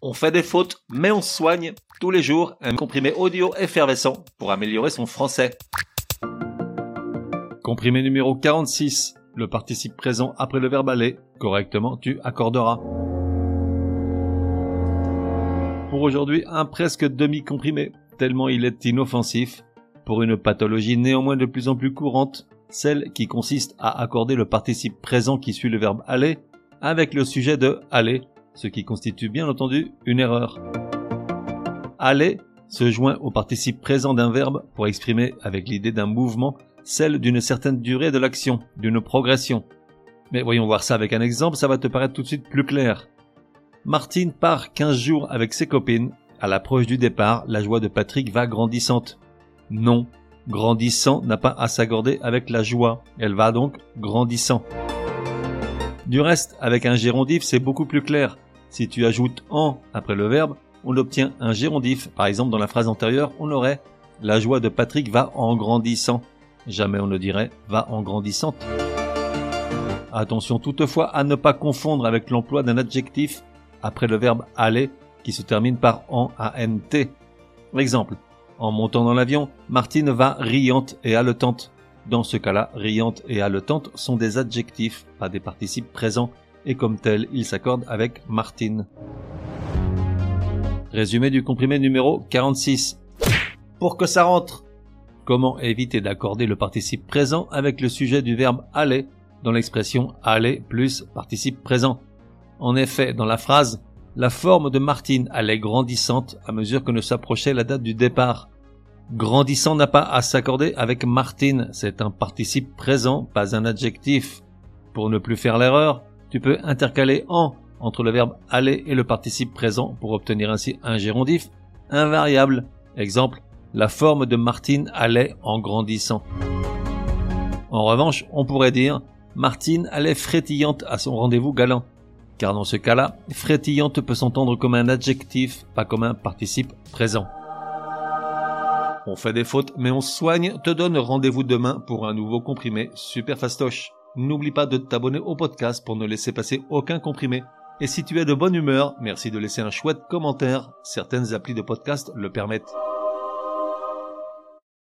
On fait des fautes, mais on soigne tous les jours un comprimé audio effervescent pour améliorer son français. Comprimé numéro 46. Le participe présent après le verbe aller. Correctement, tu accorderas. Pour aujourd'hui, un presque demi-comprimé, tellement il est inoffensif. Pour une pathologie néanmoins de plus en plus courante, celle qui consiste à accorder le participe présent qui suit le verbe aller avec le sujet de aller ce qui constitue bien entendu une erreur. Aller se joint au participe présent d'un verbe pour exprimer avec l'idée d'un mouvement celle d'une certaine durée de l'action, d'une progression. Mais voyons voir ça avec un exemple, ça va te paraître tout de suite plus clair. Martine part 15 jours avec ses copines. À l'approche du départ, la joie de Patrick va grandissante. Non, grandissant n'a pas à s'accorder avec la joie, elle va donc grandissant. Du reste, avec un gérondif, c'est beaucoup plus clair. Si tu ajoutes en après le verbe, on obtient un gérondif. Par exemple, dans la phrase antérieure, on aurait la joie de Patrick va en grandissant. Jamais on ne dirait va en grandissante. Attention toutefois à ne pas confondre avec l'emploi d'un adjectif après le verbe aller qui se termine par en ant. Exemple. En montant dans l'avion, Martine va riante et haletante. Dans ce cas-là, riante et haletante sont des adjectifs, pas des participes présents et comme tel, il s'accorde avec Martine. Résumé du comprimé numéro 46. Pour que ça rentre. Comment éviter d'accorder le participe présent avec le sujet du verbe aller dans l'expression aller plus participe présent? En effet, dans la phrase, la forme de Martine allait grandissante à mesure que ne s'approchait la date du départ. Grandissant n'a pas à s'accorder avec Martine, c'est un participe présent, pas un adjectif. Pour ne plus faire l'erreur, tu peux intercaler en entre le verbe aller et le participe présent pour obtenir ainsi un gérondif invariable. Exemple, la forme de Martine allait en grandissant. En revanche, on pourrait dire Martine allait frétillante à son rendez-vous galant. Car dans ce cas-là, frétillante peut s'entendre comme un adjectif, pas comme un participe présent. On fait des fautes, mais on soigne, te donne rendez-vous demain pour un nouveau comprimé super fastoche. N'oublie pas de t'abonner au podcast pour ne laisser passer aucun comprimé. Et si tu es de bonne humeur, merci de laisser un chouette commentaire. Certaines applis de podcast le permettent.